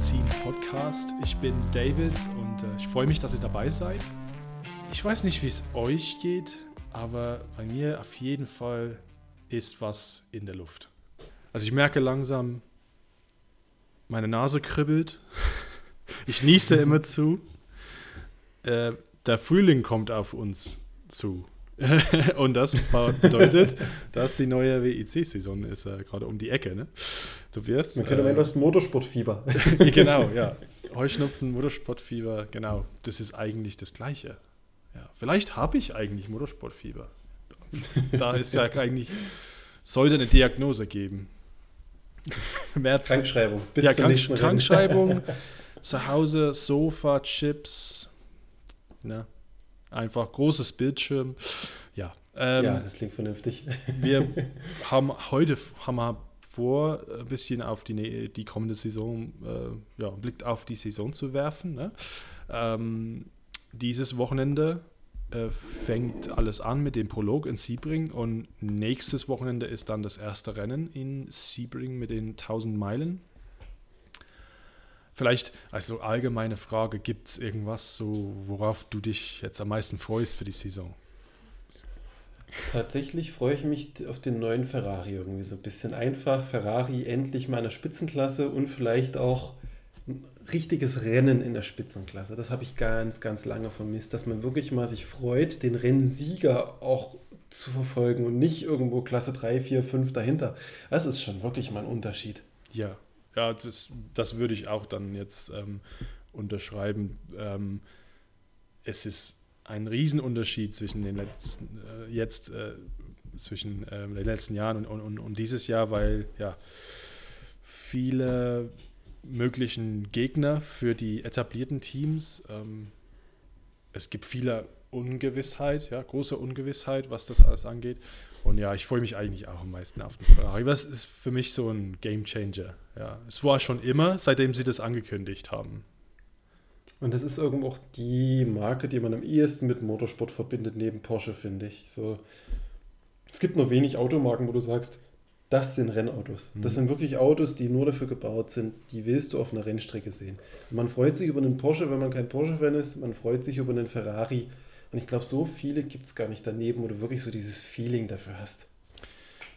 Magazin Podcast. Ich bin David und äh, ich freue mich, dass ihr dabei seid. Ich weiß nicht, wie es euch geht, aber bei mir auf jeden Fall ist was in der Luft. Also ich merke langsam, meine Nase kribbelt. Ich niese immer zu. Äh, der Frühling kommt auf uns zu. und das bedeutet, dass die neue WIC-Saison ist äh, gerade um die Ecke. Ne? Tobias? Man könnte äh, meinen, du hast Motorsportfieber. genau, ja. Heuschnupfen, Motorsportfieber, genau. Das ist eigentlich das Gleiche. Ja, vielleicht habe ich eigentlich Motorsportfieber. Da ist ja eigentlich, sollte eine Diagnose geben. März, Krankschreibung. Bis ja, Krank, Krankschreibung, zu Hause, Sofa, Chips. Ja, einfach großes Bildschirm. Ja, ähm, ja das klingt vernünftig. wir haben heute haben wir vor, ein bisschen auf die, die kommende Saison, äh, ja, Blick auf die Saison zu werfen. Ne? Ähm, dieses Wochenende äh, fängt alles an mit dem Prolog in Sebring und nächstes Wochenende ist dann das erste Rennen in Sebring mit den 1000 Meilen. Vielleicht, also allgemeine Frage, gibt es irgendwas, so, worauf du dich jetzt am meisten freust für die Saison? Tatsächlich freue ich mich auf den neuen Ferrari irgendwie so ein bisschen einfach. Ferrari endlich mal in der Spitzenklasse und vielleicht auch ein richtiges Rennen in der Spitzenklasse. Das habe ich ganz, ganz lange vermisst, dass man wirklich mal sich freut, den Rennsieger auch zu verfolgen und nicht irgendwo Klasse 3, 4, 5 dahinter. Das ist schon wirklich mal ein Unterschied. Ja, ja, das, das würde ich auch dann jetzt ähm, unterschreiben. Ähm, es ist ein Riesenunterschied zwischen den letzten, äh, jetzt äh, zwischen äh, den letzten Jahren und, und, und dieses Jahr, weil ja viele möglichen Gegner für die etablierten Teams. Ähm, es gibt viele Ungewissheit, ja, große Ungewissheit, was das alles angeht. Und ja, ich freue mich eigentlich auch am meisten auf den Ferrari. Das ist für mich so ein Game Changer. Ja, es war schon immer, seitdem sie das angekündigt haben. Und das ist irgendwo auch die Marke, die man am ehesten mit Motorsport verbindet, neben Porsche, finde ich. So, es gibt nur wenig Automarken, wo du sagst, das sind Rennautos. Das mhm. sind wirklich Autos, die nur dafür gebaut sind, die willst du auf einer Rennstrecke sehen. man freut sich über einen Porsche, wenn man kein Porsche-Fan ist, man freut sich über einen Ferrari. Und ich glaube, so viele gibt es gar nicht daneben, wo du wirklich so dieses Feeling dafür hast.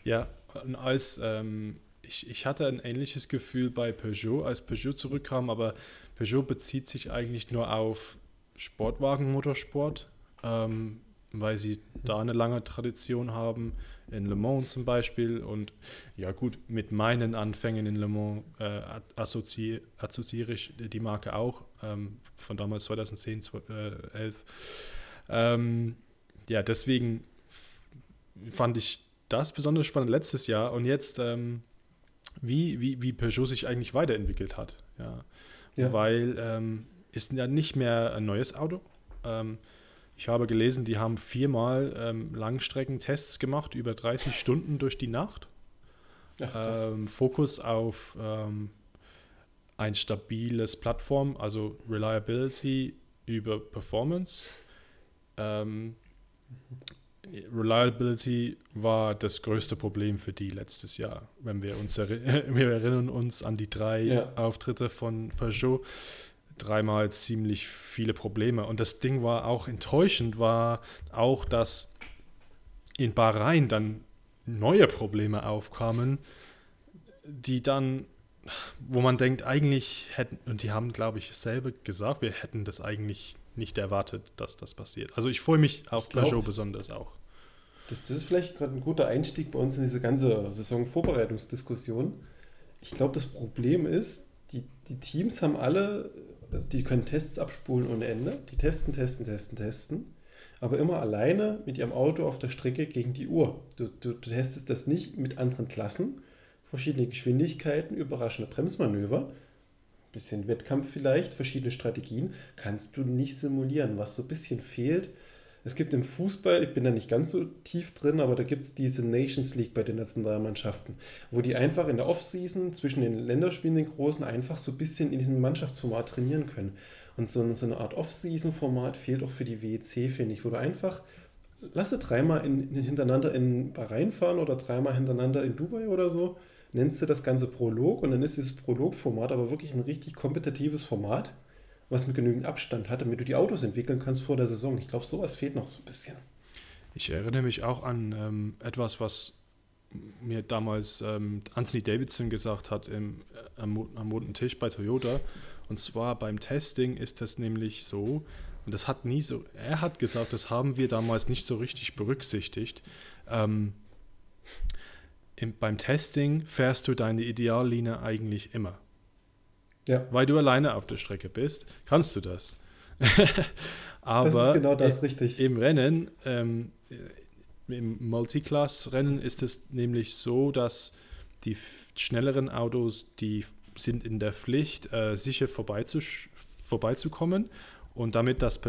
Ja, und als ähm, ich, ich hatte ein ähnliches Gefühl bei Peugeot, als Peugeot zurückkam, aber Peugeot bezieht sich eigentlich nur auf Sportwagen-Motorsport, ähm, weil sie da eine lange Tradition haben, in Le Mans zum Beispiel. Und ja gut, mit meinen Anfängen in Le Mans äh, assozi assoziiere ich die Marke auch, ähm, von damals 2010, 2011. Äh, ähm, ja, deswegen fand ich das besonders spannend letztes Jahr und jetzt, ähm, wie, wie, wie Peugeot sich eigentlich weiterentwickelt hat. Ja. ja. Weil ähm, ist ja nicht mehr ein neues Auto. Ähm, ich habe gelesen, die haben viermal ähm, Langstreckentests gemacht, über 30 Stunden durch die Nacht. Ach, ähm, Fokus auf ähm, ein stabiles Plattform, also Reliability über Performance. Ähm, Reliability war das größte Problem für die letztes Jahr. Wenn wir uns erinn wir erinnern uns an die drei ja. Auftritte von Peugeot, dreimal ziemlich viele Probleme. Und das Ding war auch enttäuschend, war auch, dass in Bahrain dann neue Probleme aufkamen, die dann, wo man denkt, eigentlich hätten, und die haben, glaube ich, selber gesagt, wir hätten das eigentlich nicht erwartet, dass das passiert. Also ich freue mich auf glaub, Peugeot besonders auch. Das, das ist vielleicht gerade ein guter Einstieg bei uns in diese ganze Saisonvorbereitungsdiskussion. Ich glaube, das Problem ist, die, die Teams haben alle, die können Tests abspulen ohne Ende. Die testen, testen, testen, testen. Aber immer alleine mit ihrem Auto auf der Strecke gegen die Uhr. Du, du, du testest das nicht mit anderen Klassen, verschiedene Geschwindigkeiten, überraschende Bremsmanöver bisschen Wettkampf vielleicht, verschiedene Strategien, kannst du nicht simulieren. Was so ein bisschen fehlt, es gibt im Fußball, ich bin da nicht ganz so tief drin, aber da gibt es diese Nations League bei den Nationalmannschaften, wo die einfach in der Offseason zwischen den Länderspielen, den Großen, einfach so ein bisschen in diesem Mannschaftsformat trainieren können. Und so, so eine Art Off-Season-Format fehlt auch für die WEC, finde ich, wo du einfach lasse dreimal in, hintereinander in Bahrain fahren oder dreimal hintereinander in Dubai oder so nennst du das Ganze Prolog und dann ist dieses Prolog-Format aber wirklich ein richtig kompetitives Format, was mit genügend Abstand hat, damit du die Autos entwickeln kannst vor der Saison. Ich glaube, sowas fehlt noch so ein bisschen. Ich erinnere mich auch an ähm, etwas, was mir damals ähm, Anthony Davidson gesagt hat im, äh, am, am roten Tisch bei Toyota. Und zwar beim Testing ist das nämlich so, und das hat nie so, er hat gesagt, das haben wir damals nicht so richtig berücksichtigt. Ähm, im, beim Testing fährst du deine Ideallinie eigentlich immer. Ja. Weil du alleine auf der Strecke bist, kannst du das. Aber das ist genau das, richtig. im Rennen, ähm, im Multiclass-Rennen ist es nämlich so, dass die schnelleren Autos, die sind in der Pflicht, äh, sicher vorbeizukommen. Und damit das,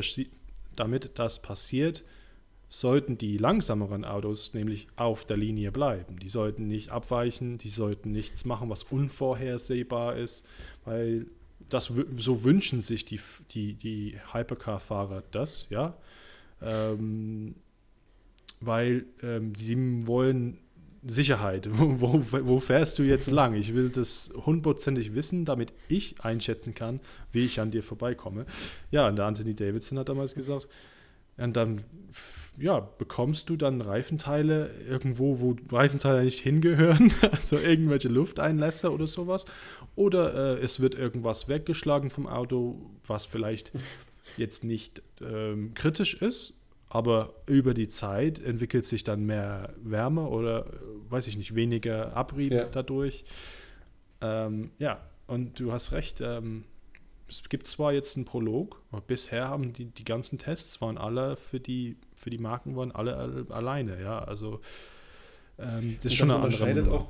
damit das passiert, sollten die langsameren Autos nämlich auf der Linie bleiben. Die sollten nicht abweichen, die sollten nichts machen, was unvorhersehbar ist, weil das so wünschen sich die, die, die Hypercar-Fahrer das, ja. Ähm, weil ähm, sie wollen Sicherheit. Wo, wo, fährst du jetzt lang? Ich will das hundertprozentig wissen, damit ich einschätzen kann, wie ich an dir vorbeikomme. Ja, und der Anthony Davidson hat damals gesagt, und dann ja, bekommst du dann Reifenteile irgendwo, wo Reifenteile nicht hingehören, also irgendwelche Lufteinlässe oder sowas. Oder äh, es wird irgendwas weggeschlagen vom Auto, was vielleicht jetzt nicht ähm, kritisch ist, aber über die Zeit entwickelt sich dann mehr Wärme oder, weiß ich nicht, weniger Abrieb ja. dadurch. Ähm, ja, und du hast recht, ähm, es gibt zwar jetzt einen Prolog, aber bisher haben die, die ganzen Tests waren alle für die, für die Marken waren alle alleine, ja. Also ähm, das ist schon das eine andere auch,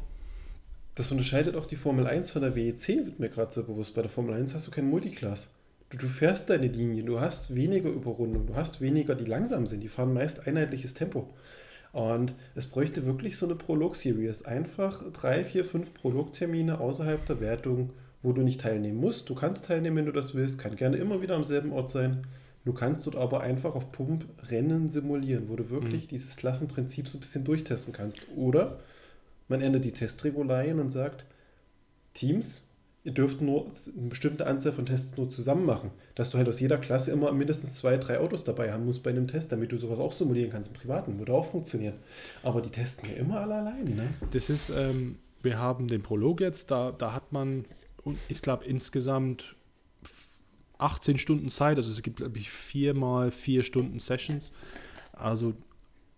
Das unterscheidet auch die Formel 1 von der WEC, wird mir gerade so bewusst. Bei der Formel 1 hast du keinen Multiclass. Du, du fährst deine Linie, du hast weniger Überrundung, du hast weniger, die langsam sind, die fahren meist einheitliches Tempo. Und es bräuchte wirklich so eine Prolog-Series. Einfach drei, vier, fünf Prolog-Termine außerhalb der Wertung, wo du nicht teilnehmen musst. Du kannst teilnehmen, wenn du das willst, kann gerne immer wieder am selben Ort sein. Du kannst dort aber einfach auf Pump Rennen simulieren, wo du wirklich mhm. dieses Klassenprinzip so ein bisschen durchtesten kannst. Oder man ändert die Testregularien und sagt, Teams, ihr dürft nur eine bestimmte Anzahl von Tests nur zusammen machen. Dass du halt aus jeder Klasse immer mindestens zwei, drei Autos dabei haben musst bei einem Test, damit du sowas auch simulieren kannst im Privaten. Würde auch funktionieren. Aber die testen ja immer alle allein. Ne? Das ist, ähm, wir haben den Prolog jetzt, da, da hat man, ich glaube, insgesamt 18 Stunden Zeit. Also es gibt, glaube ich, viermal vier Stunden Sessions. Also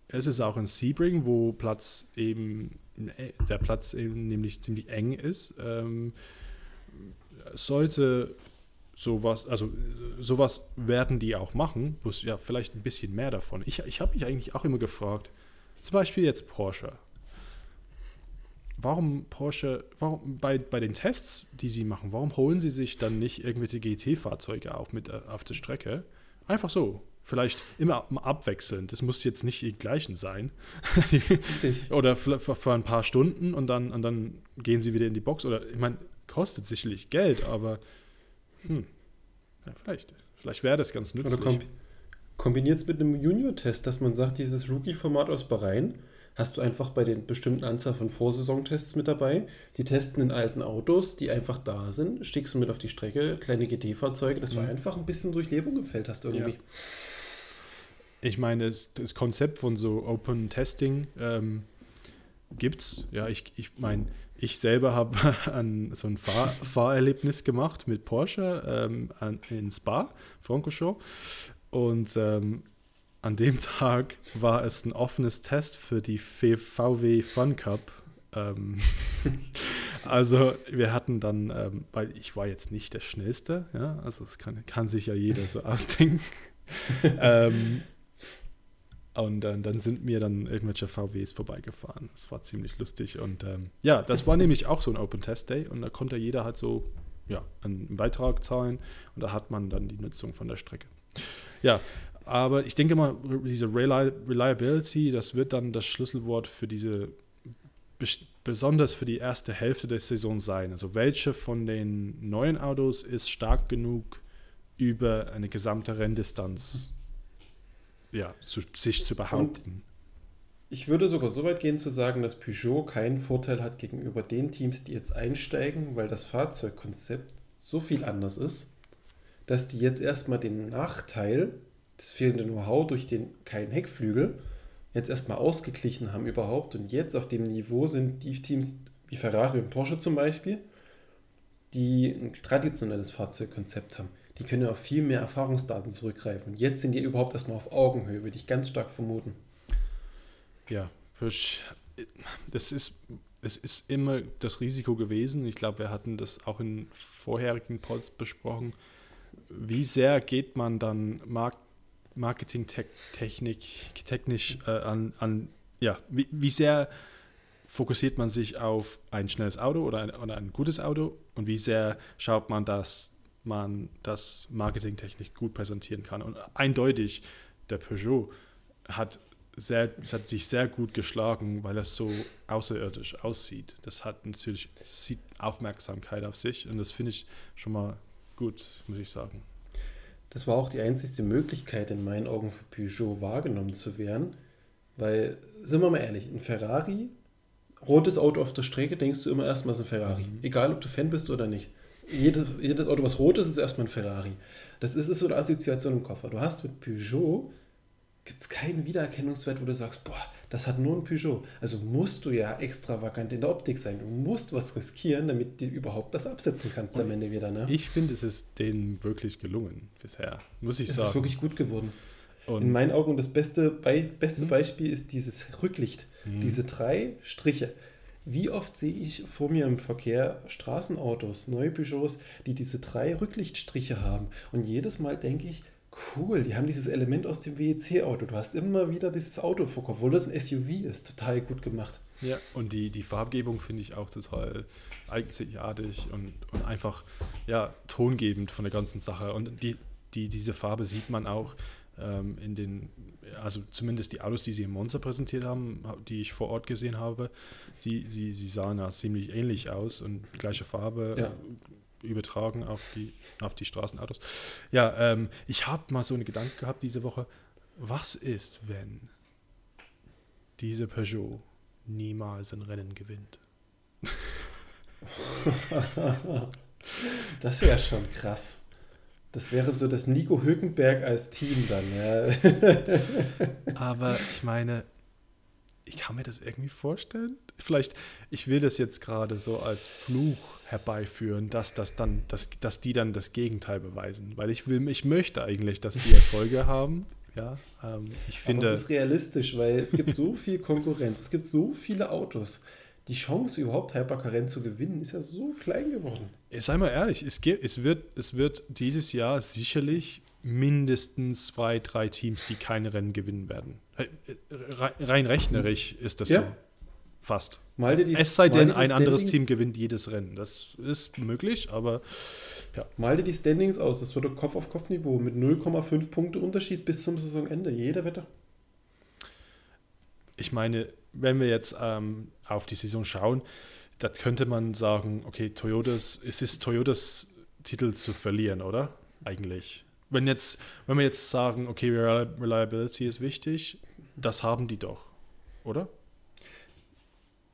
es ist auch in Sebring, wo Platz eben, der Platz eben nämlich ziemlich eng ist. Ähm, sollte sowas, also sowas werden die auch machen, bloß ja vielleicht ein bisschen mehr davon. Ich, ich habe mich eigentlich auch immer gefragt, zum Beispiel jetzt Porsche. Warum Porsche, warum bei, bei den Tests, die sie machen, warum holen sie sich dann nicht irgendwelche GT-Fahrzeuge auch mit äh, auf der Strecke? Einfach so. Vielleicht immer abwechselnd. Es muss jetzt nicht die gleichen sein. oder für, für, ein paar Stunden und dann, und dann gehen sie wieder in die Box. Oder ich meine, kostet sicherlich Geld, aber hm, ja, vielleicht, vielleicht wäre das ganz nützlich. Oder kombiniert es mit einem Junior-Test, dass man sagt, dieses Rookie-Format aus Bahrain hast du einfach bei den bestimmten Anzahl von Vorsaisontests mit dabei. Die testen in alten Autos, die einfach da sind, stiegst du mit auf die Strecke, kleine GT-Fahrzeuge, dass mhm. du einfach ein bisschen Durchlebung im Feld hast irgendwie. Ja. Ich meine, das, das, Konzept von so Open Testing ähm, gibt es. Ja, ich, ich meine, ich selber habe so ein Fahr Fahrerlebnis gemacht mit Porsche ähm, an, in Spa, Francorchamps. Und ähm, an dem Tag war es ein offenes Test für die VW Fun Cup. Ähm, also wir hatten dann, ähm, weil ich war jetzt nicht der Schnellste, ja, also das kann, kann sich ja jeder so ausdenken. ähm, und äh, dann sind mir dann irgendwelche VWs vorbeigefahren. Das war ziemlich lustig. Und ähm, ja, das war nämlich auch so ein Open Test Day. Und da konnte jeder halt so ja, einen Beitrag zahlen. Und da hat man dann die Nutzung von der Strecke. Ja, aber ich denke mal, diese Reliability, das wird dann das Schlüsselwort für diese, besonders für die erste Hälfte der Saison sein. Also welche von den neuen Autos ist stark genug, über eine gesamte Renndistanz ja, zu, sich zu behaupten. Ich würde sogar so weit gehen zu sagen, dass Peugeot keinen Vorteil hat gegenüber den Teams, die jetzt einsteigen, weil das Fahrzeugkonzept so viel anders ist, dass die jetzt erstmal den Nachteil, das fehlende Know-how durch den keinen Heckflügel, jetzt erstmal ausgeglichen haben überhaupt und jetzt auf dem Niveau sind die Teams wie Ferrari und Porsche zum Beispiel, die ein traditionelles Fahrzeugkonzept haben. Die können ja auf viel mehr Erfahrungsdaten zurückgreifen. Und jetzt sind die überhaupt erstmal auf Augenhöhe, würde ich ganz stark vermuten. Ja, das ist, es ist immer das Risiko gewesen. Ich glaube, wir hatten das auch in vorherigen Pods besprochen. Wie sehr geht man dann Markt, Marketing-Technik technisch äh, an, an, ja, wie, wie sehr fokussiert man sich auf ein schnelles Auto oder ein, oder ein gutes Auto und wie sehr schaut man, dass man das marketingtechnisch gut präsentieren kann. Und eindeutig, der Peugeot hat sehr, hat sich sehr gut geschlagen, weil es so außerirdisch aussieht. Das hat natürlich sieht Aufmerksamkeit auf sich und das finde ich schon mal gut, muss ich sagen. Das war auch die einzigste Möglichkeit in meinen Augen für Peugeot wahrgenommen zu werden, weil, sind wir mal ehrlich, ein Ferrari, rotes Auto auf der Strecke, denkst du immer erstmal, es ist ein Ferrari. Mhm. Egal, ob du Fan bist oder nicht. Jedes, jedes Auto, was rot ist, ist erstmal ein Ferrari. Das ist, ist so eine Assoziation im Koffer. Du hast mit Peugeot gibt es keinen Wiedererkennungswert, wo du sagst, boah, das hat nur ein Peugeot. Also musst du ja extravagant in der Optik sein. Du musst was riskieren, damit du überhaupt das absetzen kannst Und am Ende wieder. Ne? Ich finde, es ist denen wirklich gelungen bisher, muss ich es sagen. Es ist wirklich gut geworden. Und in meinen Augen das beste, Be beste hm? Beispiel ist dieses Rücklicht. Hm. Diese drei Striche. Wie oft sehe ich vor mir im Verkehr Straßenautos, neue Peugeots, die diese drei Rücklichtstriche haben. Und jedes Mal denke ich, Cool, die haben dieses Element aus dem WEC-Auto. Du hast immer wieder dieses Auto vor, obwohl das ein SUV ist. Total gut gemacht. Ja, und die, die Farbgebung finde ich auch total einzigartig und, und einfach ja, tongebend von der ganzen Sache. Und die, die, diese Farbe sieht man auch ähm, in den, also zumindest die Autos, die sie im Monster präsentiert haben, die ich vor Ort gesehen habe, sie, sie, sie sahen ja ziemlich ähnlich aus und gleiche Farbe, ja übertragen auf die, auf die Straßenautos. Ja, ähm, ich habe mal so einen Gedanken gehabt diese Woche. Was ist, wenn diese Peugeot niemals ein Rennen gewinnt? das wäre schon krass. Das wäre so das Nico Hülkenberg als Team dann. Ja. Aber ich meine, ich kann mir das irgendwie vorstellen. Vielleicht, ich will das jetzt gerade so als Fluch herbeiführen, dass das dann, dass, dass die dann das Gegenteil beweisen. Weil ich will, ich möchte eigentlich, dass die Erfolge haben. Ja, ähm, ich finde. Aber es ist realistisch, weil es gibt so viel Konkurrenz, es gibt so viele Autos. Die Chance, überhaupt Hypercar zu gewinnen, ist ja so klein geworden. Sei mal ehrlich, es, es, wird, es wird dieses Jahr sicherlich mindestens zwei, drei Teams, die keine Rennen gewinnen werden. Rein rechnerisch ist das ja. so. Fast. Die, es sei denn, ein anderes Team gewinnt jedes Rennen. Das ist möglich, aber ja. Mal dir die Standings aus. Das wird Kopf-auf-Kopf-Niveau mit 0,5 Punkte Unterschied bis zum Saisonende. Jeder Wetter. Ich meine, wenn wir jetzt ähm, auf die Saison schauen, da könnte man sagen, okay, Toyotas, es ist Toyotas Titel zu verlieren, oder? Eigentlich wenn jetzt, wenn wir jetzt sagen, okay, Reliability ist wichtig, das haben die doch, oder?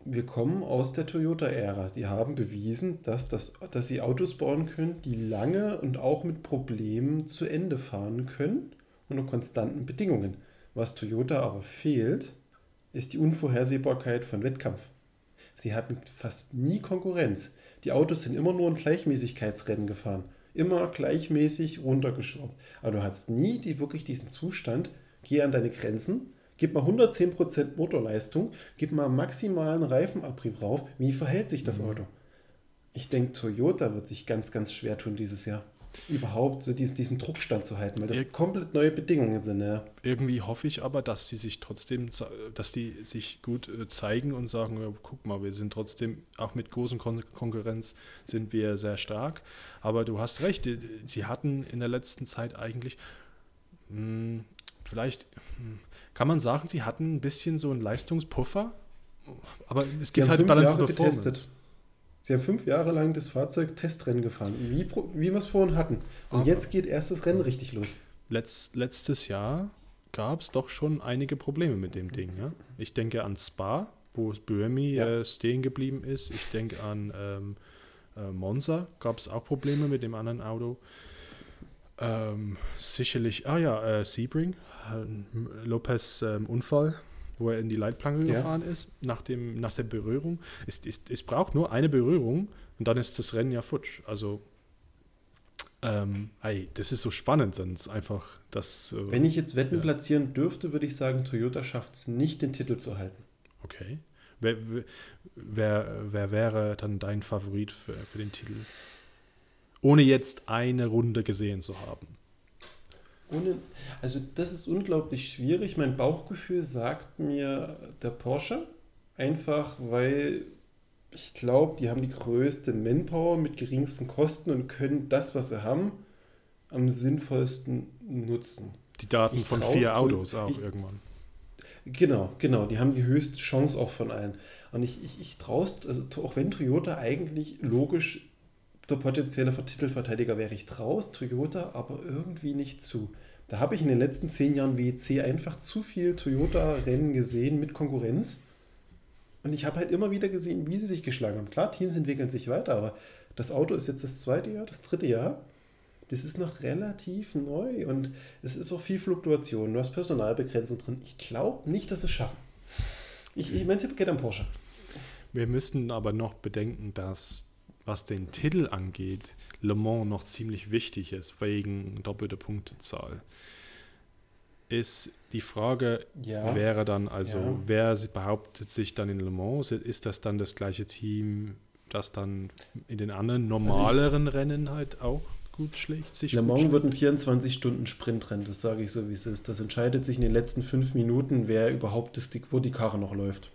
Wir kommen aus der Toyota-Ära. Die haben bewiesen, dass, das, dass sie Autos bauen können, die lange und auch mit Problemen zu Ende fahren können unter konstanten Bedingungen. Was Toyota aber fehlt, ist die Unvorhersehbarkeit von Wettkampf. Sie hatten fast nie Konkurrenz. Die Autos sind immer nur in Gleichmäßigkeitsrennen gefahren immer gleichmäßig runtergeschraubt. Aber du hast nie die, wirklich diesen Zustand, geh an deine Grenzen, gib mal 110% Motorleistung, gib mal maximalen Reifenabrieb rauf. Wie verhält sich das mhm. Auto? Ich denke, Toyota wird sich ganz, ganz schwer tun dieses Jahr überhaupt so diesen, diesem Druck standzuhalten, weil das Ir komplett neue Bedingungen sind. Ja. Irgendwie hoffe ich aber, dass sie sich trotzdem, dass die sich gut äh, zeigen und sagen, ja, guck mal, wir sind trotzdem, auch mit großen Kon Konkurrenz sind wir sehr stark. Aber du hast recht, sie hatten in der letzten Zeit eigentlich, mh, hm, vielleicht, mh, hm, kann man sagen, sie hatten ein bisschen so einen Leistungspuffer, aber es gibt halt Balance Performance. Getestet. Sie haben fünf Jahre lang das Fahrzeug Testrennen gefahren, wie, wie wir es vorhin hatten. Und Aber jetzt geht erst das Rennen richtig los. Letzt, letztes Jahr gab es doch schon einige Probleme mit dem Ding. Ja? Ich denke an Spa, wo Buemi ja. äh, stehen geblieben ist. Ich denke an ähm, äh, Monza, gab es auch Probleme mit dem anderen Auto. Ähm, sicherlich, ah ja, äh, Sebring, äh, Lopez ähm, Unfall, wo er in die Leitplanke ja. gefahren ist, nach, dem, nach der Berührung. Es, es, es braucht nur eine Berührung und dann ist das Rennen ja futsch. Also, ähm, hey, das ist so spannend, dann ist einfach das. Äh, Wenn ich jetzt Wetten ja. platzieren dürfte, würde ich sagen, Toyota schafft es nicht, den Titel zu halten. Okay. Wer, wer, wer wäre dann dein Favorit für, für den Titel? Ohne jetzt eine Runde gesehen zu haben. Ohne, also das ist unglaublich schwierig. Mein Bauchgefühl sagt mir der Porsche. Einfach weil ich glaube, die haben die größte Manpower mit geringsten Kosten und können das, was sie haben, am sinnvollsten nutzen. Die Daten ich von vier Autos auch ich, irgendwann. Genau, genau. Die haben die höchste Chance auch von allen. Und ich, ich, ich traue also auch wenn Toyota eigentlich logisch der potenzielle Titelverteidiger wäre, ich traue Toyota aber irgendwie nicht zu. Da habe ich in den letzten zehn Jahren WEC einfach zu viel Toyota-Rennen gesehen mit Konkurrenz. Und ich habe halt immer wieder gesehen, wie sie sich geschlagen haben. Klar, Teams entwickeln sich weiter, aber das Auto ist jetzt das zweite Jahr, das dritte Jahr. Das ist noch relativ neu und es ist auch viel Fluktuation. Du hast Personalbegrenzung drin. Ich glaube nicht, dass sie es schaffen. Ich, ich mein Tipp geht an Porsche. Wir müssten aber noch bedenken, dass was den Titel angeht, Le Mans noch ziemlich wichtig ist, wegen doppelter Punktezahl. Ist die Frage, ja. wäre dann also, ja. wer behauptet sich dann in Le Mans? Ist das dann das gleiche Team, das dann in den anderen normaleren also Rennen halt auch gut schlägt? Sich Le Mans wird ein 24-Stunden-Sprintrennen, das sage ich so, wie es ist. Das entscheidet sich in den letzten fünf Minuten, wer überhaupt ist, wo die Karre noch läuft.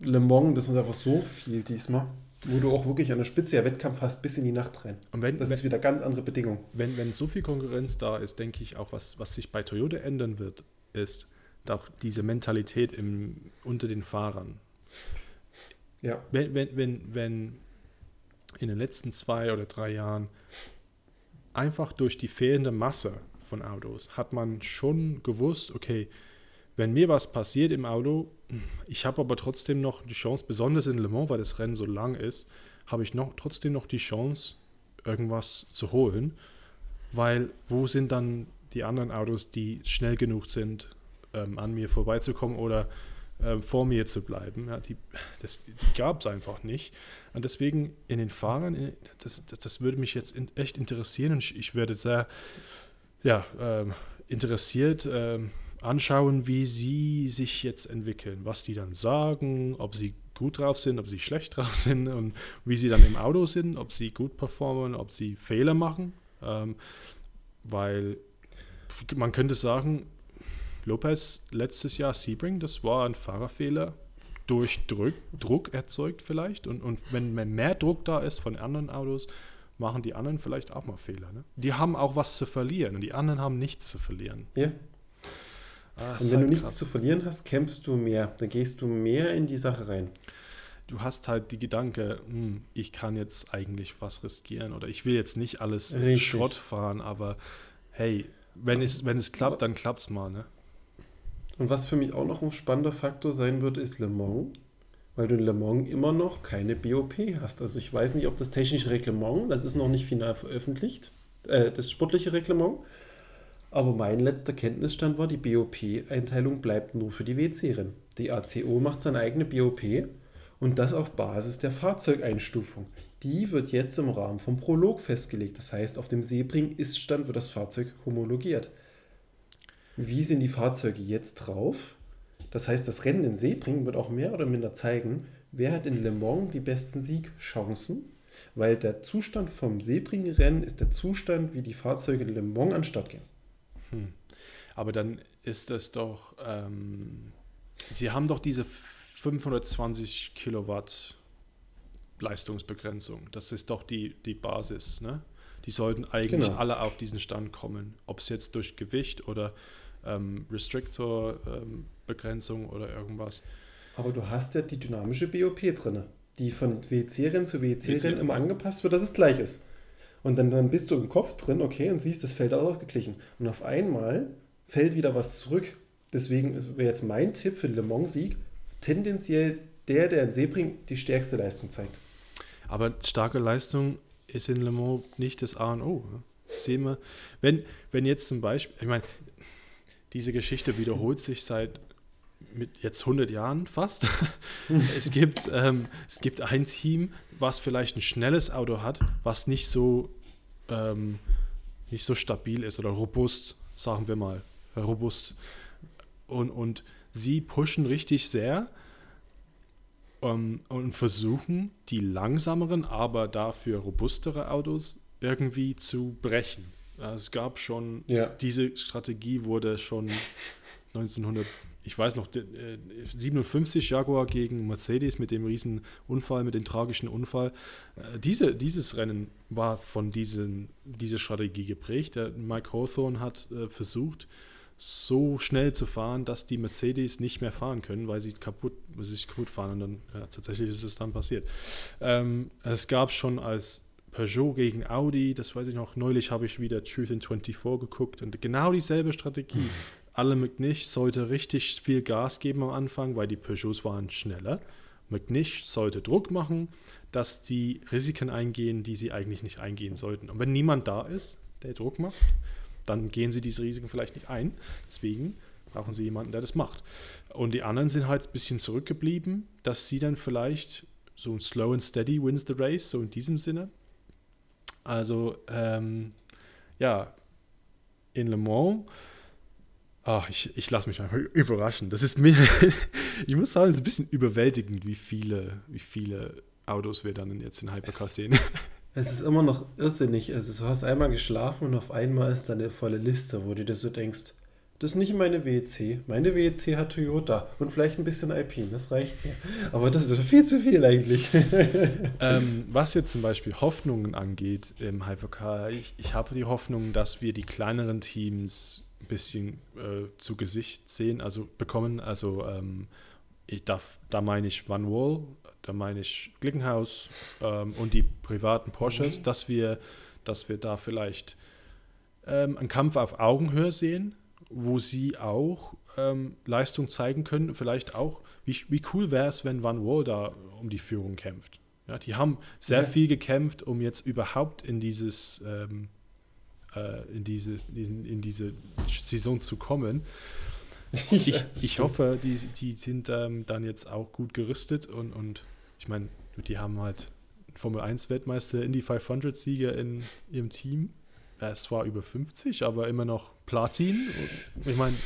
Le Mans, das ist einfach so viel diesmal. Wo du auch wirklich an der Spitze der Wettkampf hast, bis in die Nacht rein. Und wenn, das wenn, ist wieder ganz andere Bedingungen. Wenn, wenn so viel Konkurrenz da ist, denke ich auch, was, was sich bei Toyota ändern wird, ist auch diese Mentalität im, unter den Fahrern. Ja. Wenn, wenn, wenn, wenn in den letzten zwei oder drei Jahren einfach durch die fehlende Masse von Autos hat man schon gewusst, okay, wenn mir was passiert im Auto, ich habe aber trotzdem noch die Chance, besonders in Le Mans, weil das Rennen so lang ist, habe ich noch, trotzdem noch die Chance, irgendwas zu holen. Weil wo sind dann die anderen Autos, die schnell genug sind, ähm, an mir vorbeizukommen oder äh, vor mir zu bleiben? Ja, die das, gab es einfach nicht. Und deswegen in den Fahrern, das, das, das würde mich jetzt in, echt interessieren und ich, ich werde sehr ja, ähm, interessiert. Anschauen, wie sie sich jetzt entwickeln, was die dann sagen, ob sie gut drauf sind, ob sie schlecht drauf sind und wie sie dann im Auto sind, ob sie gut performen, ob sie Fehler machen. Ähm, weil man könnte sagen, Lopez letztes Jahr Sebring, das war ein Fahrerfehler durch Druck, Druck erzeugt vielleicht. Und, und wenn mehr Druck da ist von anderen Autos, machen die anderen vielleicht auch mal Fehler. Ne? Die haben auch was zu verlieren und die anderen haben nichts zu verlieren. Ja, Ah, und wenn halt du nichts krass. zu verlieren hast, kämpfst du mehr. Dann gehst du mehr in die Sache rein. Du hast halt die Gedanke, hm, ich kann jetzt eigentlich was riskieren oder ich will jetzt nicht alles Richtig. Schrott fahren, aber hey, wenn es, wenn es klappt, dann klappt es mal. Ne? Und was für mich auch noch ein spannender Faktor sein wird, ist Le Mans, weil du in Le Mans immer noch keine BOP hast. Also ich weiß nicht, ob das technische Reglement, das ist noch nicht final veröffentlicht, äh, das sportliche Reglement, aber mein letzter Kenntnisstand war, die BOP-Einteilung bleibt nur für die WC-Rennen. Die ACO macht seine eigene BOP und das auf Basis der Fahrzeugeinstufung. Die wird jetzt im Rahmen vom Prolog festgelegt. Das heißt, auf dem Sebring-Iststand wird das Fahrzeug homologiert. Wie sind die Fahrzeuge jetzt drauf? Das heißt, das Rennen in Sebring wird auch mehr oder minder zeigen, wer hat in Le Mans die besten Siegchancen, weil der Zustand vom Sebring-Rennen ist der Zustand, wie die Fahrzeuge in Le Mans anstatt gehen. Hm. Aber dann ist das doch, ähm, Sie haben doch diese 520 Kilowatt Leistungsbegrenzung. Das ist doch die, die Basis. Ne? Die sollten eigentlich genau. alle auf diesen Stand kommen. Ob es jetzt durch Gewicht oder ähm, Restrictor-Begrenzung ähm, oder irgendwas. Aber du hast ja die dynamische BOP drin, die von WC-Rennen zu WC-Rennen immer angepasst wird, dass es gleich ist. Und dann, dann bist du im Kopf drin, okay, und siehst, das Feld ausgeglichen. Und auf einmal fällt wieder was zurück. Deswegen wäre jetzt mein Tipp für den Le Mans-Sieg tendenziell der, der in Sebring die stärkste Leistung zeigt. Aber starke Leistung ist in Le Mans nicht das A und O. Sehen wir, wenn, wenn jetzt zum Beispiel, ich meine, diese Geschichte wiederholt sich seit mit jetzt 100 Jahren fast. es, gibt, ähm, es gibt ein Team, was vielleicht ein schnelles Auto hat, was nicht so, ähm, nicht so stabil ist oder robust, sagen wir mal. Robust. Und, und sie pushen richtig sehr ähm, und versuchen, die langsameren, aber dafür robustere Autos irgendwie zu brechen. Es gab schon, ja. diese Strategie wurde schon 1900 ich weiß noch, 57 äh, Jaguar gegen Mercedes mit dem riesen Unfall, mit dem tragischen Unfall. Äh, diese, dieses Rennen war von diesen, dieser Strategie geprägt. Mike Hawthorne hat äh, versucht, so schnell zu fahren, dass die Mercedes nicht mehr fahren können, weil sie kaputt, weil sie sich kaputt fahren. Und dann ja, tatsächlich ist es dann passiert. Ähm, es gab schon als Peugeot gegen Audi, das weiß ich noch, neulich habe ich wieder Truth in 24 geguckt und genau dieselbe Strategie. Alle McNish sollte richtig viel Gas geben am Anfang, weil die Peugeots waren schneller. McNish sollte Druck machen, dass die Risiken eingehen, die sie eigentlich nicht eingehen sollten. Und wenn niemand da ist, der Druck macht, dann gehen sie diese Risiken vielleicht nicht ein. Deswegen brauchen sie jemanden, der das macht. Und die anderen sind halt ein bisschen zurückgeblieben, dass sie dann vielleicht so ein Slow and Steady wins the race, so in diesem Sinne. Also, ähm, ja, in Le Mans Ach, ich, ich lasse mich einfach überraschen. Das ist mir, ich muss sagen, es ist ein bisschen überwältigend, wie viele, wie viele Autos wir dann jetzt in Hypercar sehen. Es ist immer noch irrsinnig. Also du hast einmal geschlafen und auf einmal ist da eine volle Liste, wo du dir so denkst, das ist nicht meine WEC. Meine WEC hat Toyota und vielleicht ein bisschen Alpine, das reicht mir. Aber das ist viel zu viel eigentlich. ähm, was jetzt zum Beispiel Hoffnungen angeht im Hypercar, ich, ich habe die Hoffnung, dass wir die kleineren Teams bisschen äh, zu Gesicht sehen, also bekommen. Also ähm, ich darf, da meine ich Van Wall, da meine ich Glickenhaus ähm, und die privaten Porsches, mhm. dass wir, dass wir da vielleicht ähm, einen Kampf auf Augenhöhe sehen, wo sie auch ähm, Leistung zeigen können. Vielleicht auch, wie, wie cool wäre es, wenn Van Wall da um die Führung kämpft. Ja, die haben sehr ja. viel gekämpft, um jetzt überhaupt in dieses ähm, äh, in, diese, in, in diese Saison zu kommen. Ich, ja, ich hoffe, die, die sind ähm, dann jetzt auch gut gerüstet und, und ich meine, die haben halt Formel 1 Weltmeister Indy 500 Sieger in ihrem Team. Es war über 50, aber immer noch Platin. Und ich meine,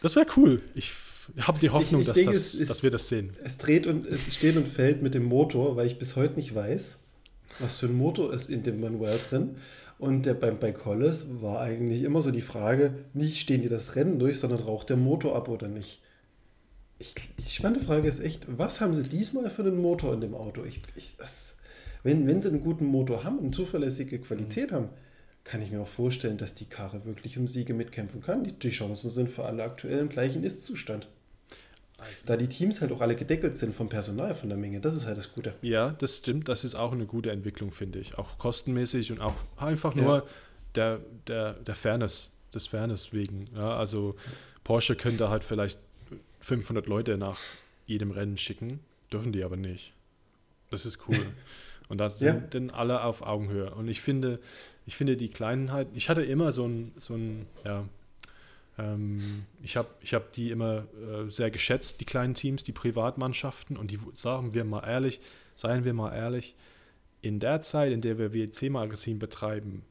das wäre cool. Ich habe die Hoffnung, ich, ich dass, denke, das, es, dass wir das sehen. Es dreht und es steht und fällt mit dem Motor, weil ich bis heute nicht weiß, was für ein Motor ist in dem Manuel drin. Und der, bei, bei Collis war eigentlich immer so die Frage, nicht stehen die das Rennen durch, sondern raucht der Motor ab oder nicht. Ich, die spannende Frage ist echt, was haben sie diesmal für einen Motor in dem Auto? Ich, ich, das, wenn, wenn sie einen guten Motor haben, eine zuverlässige Qualität mhm. haben, kann ich mir auch vorstellen, dass die Karre wirklich um Siege mitkämpfen kann. Die, die Chancen sind für alle aktuell im gleichen Ist-Zustand. Da die Teams halt auch alle gedeckelt sind vom Personal, von der Menge. Das ist halt das Gute. Ja, das stimmt. Das ist auch eine gute Entwicklung, finde ich. Auch kostenmäßig und auch einfach nur ja. der, der, der Fairness, des Fairness wegen. Ja, also Porsche könnte halt vielleicht 500 Leute nach jedem Rennen schicken, dürfen die aber nicht. Das ist cool. Und da sind ja. dann alle auf Augenhöhe. Und ich finde, ich finde die Kleinen halt, ich hatte immer so ein, so ein ja, ähm, ich habe ich hab die immer äh, sehr geschätzt, die kleinen Teams, die Privatmannschaften. Und die sagen wir mal ehrlich, seien wir mal ehrlich, in der Zeit, in der wir WC-Magazin betreiben,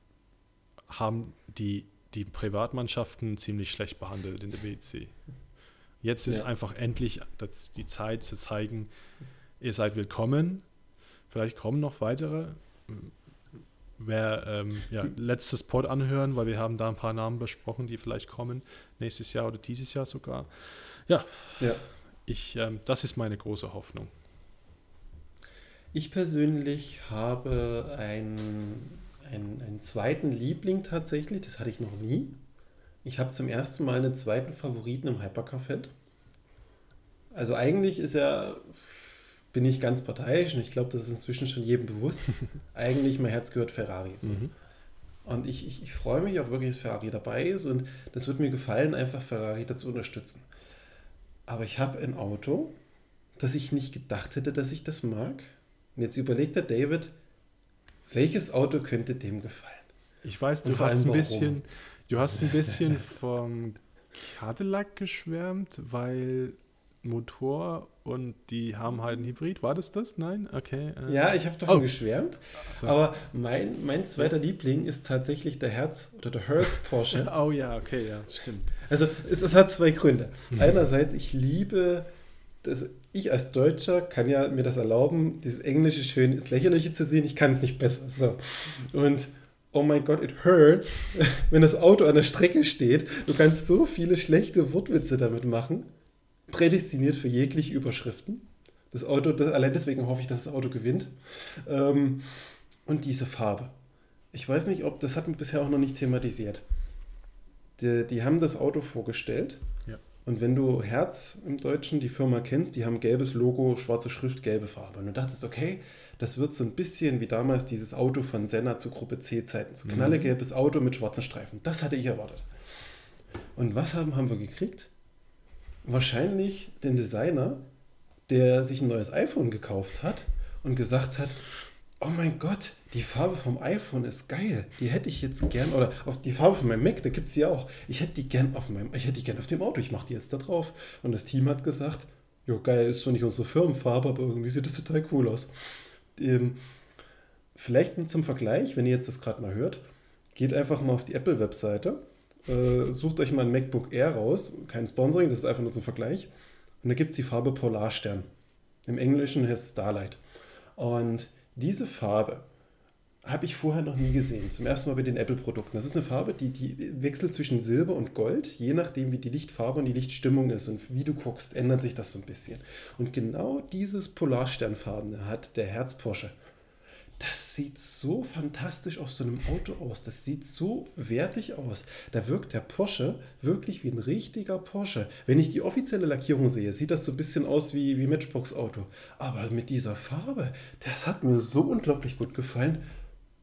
haben die, die Privatmannschaften ziemlich schlecht behandelt in der WC. Jetzt ist ja. einfach endlich die Zeit zu zeigen, ihr seid willkommen. Vielleicht kommen noch weitere wer ähm, ja, letztes Pod anhören, weil wir haben da ein paar Namen besprochen, die vielleicht kommen, nächstes Jahr oder dieses Jahr sogar. Ja, ja. Ich, ähm, das ist meine große Hoffnung. Ich persönlich habe einen, einen, einen zweiten Liebling tatsächlich, das hatte ich noch nie. Ich habe zum ersten Mal einen zweiten Favoriten im Hypercar-Feld. Also eigentlich ist er bin ich ganz parteiisch und ich glaube, das ist inzwischen schon jedem bewusst. Eigentlich mein Herz gehört Ferrari. So. Mhm. Und ich, ich, ich freue mich auch wirklich, dass Ferrari dabei ist und das wird mir gefallen, einfach Ferrari dazu unterstützen. Aber ich habe ein Auto, das ich nicht gedacht hätte, dass ich das mag. Und jetzt überlegt der David, welches Auto könnte dem gefallen? Ich weiß, du hast ein bisschen, du hast ein bisschen vom Cadillac geschwärmt, weil Motor und die haben halt einen Hybrid. War das das? Nein? Okay. Äh. Ja, ich habe davon oh. geschwärmt. So. Aber mein, mein zweiter Liebling ist tatsächlich der Herz oder der Hertz Porsche. oh ja, okay, ja, stimmt. Also es, es hat zwei Gründe. Einerseits, ich liebe das, ich als Deutscher kann ja mir das erlauben, dieses Englische schön ins Lächerliche zu sehen. Ich kann es nicht besser. So. Und oh mein Gott, it hurts, wenn das Auto an der Strecke steht. Du kannst so viele schlechte Wortwitze damit machen prädestiniert für jegliche Überschriften. Das Auto, das, allein deswegen hoffe ich, dass das Auto gewinnt. Ähm, und diese Farbe. Ich weiß nicht, ob das hat bisher auch noch nicht thematisiert. Die, die haben das Auto vorgestellt. Ja. Und wenn du Herz im Deutschen die Firma kennst, die haben gelbes Logo, schwarze Schrift, gelbe Farbe. Und du dachtest, okay, das wird so ein bisschen wie damals dieses Auto von Senna zu Gruppe C-Zeiten. So mhm. knallegelbes Auto mit schwarzen Streifen. Das hatte ich erwartet. Und was haben, haben wir gekriegt? Wahrscheinlich den Designer, der sich ein neues iPhone gekauft hat und gesagt hat, oh mein Gott, die Farbe vom iPhone ist geil. Die hätte ich jetzt gern, oder auf die Farbe von meinem Mac, da gibt es sie auch. Ich hätte die gern auf meinem, ich hätte die gern auf dem Auto, ich mache die jetzt da drauf. Und das Team hat gesagt, jo geil, ist zwar nicht unsere Firmenfarbe, aber irgendwie sieht das total cool aus. Ähm, vielleicht zum Vergleich, wenn ihr jetzt das gerade mal hört, geht einfach mal auf die Apple-Webseite äh, sucht euch mal ein MacBook Air raus. Kein Sponsoring, das ist einfach nur zum Vergleich. Und da gibt es die Farbe Polarstern. Im Englischen heißt Starlight. Und diese Farbe habe ich vorher noch nie gesehen. Zum ersten Mal bei den Apple-Produkten. Das ist eine Farbe, die, die wechselt zwischen Silber und Gold. Je nachdem, wie die Lichtfarbe und die Lichtstimmung ist und wie du guckst, ändert sich das so ein bisschen. Und genau dieses Polarsternfarbene hat der Herz Porsche das sieht so fantastisch auf so einem Auto aus. Das sieht so wertig aus. Da wirkt der Porsche wirklich wie ein richtiger Porsche. Wenn ich die offizielle Lackierung sehe, sieht das so ein bisschen aus wie, wie Matchbox-Auto. Aber mit dieser Farbe, das hat mir so unglaublich gut gefallen.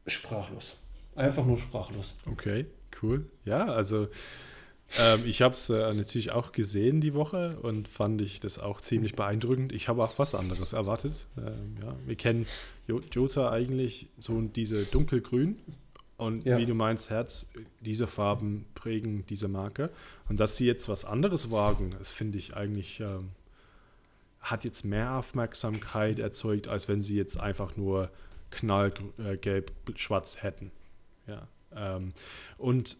Sprachlos. Einfach nur sprachlos. Okay, cool. Ja, also ähm, ich habe es äh, natürlich auch gesehen die Woche und fand ich das auch ziemlich beeindruckend. Ich habe auch was anderes erwartet. Ähm, ja, wir kennen Jota eigentlich so diese dunkelgrün und ja. wie du meinst, Herz, diese Farben prägen diese Marke. Und dass sie jetzt was anderes wagen, das finde ich eigentlich, ähm, hat jetzt mehr Aufmerksamkeit erzeugt, als wenn sie jetzt einfach nur knallgelb-schwarz hätten. Ja. Ähm, und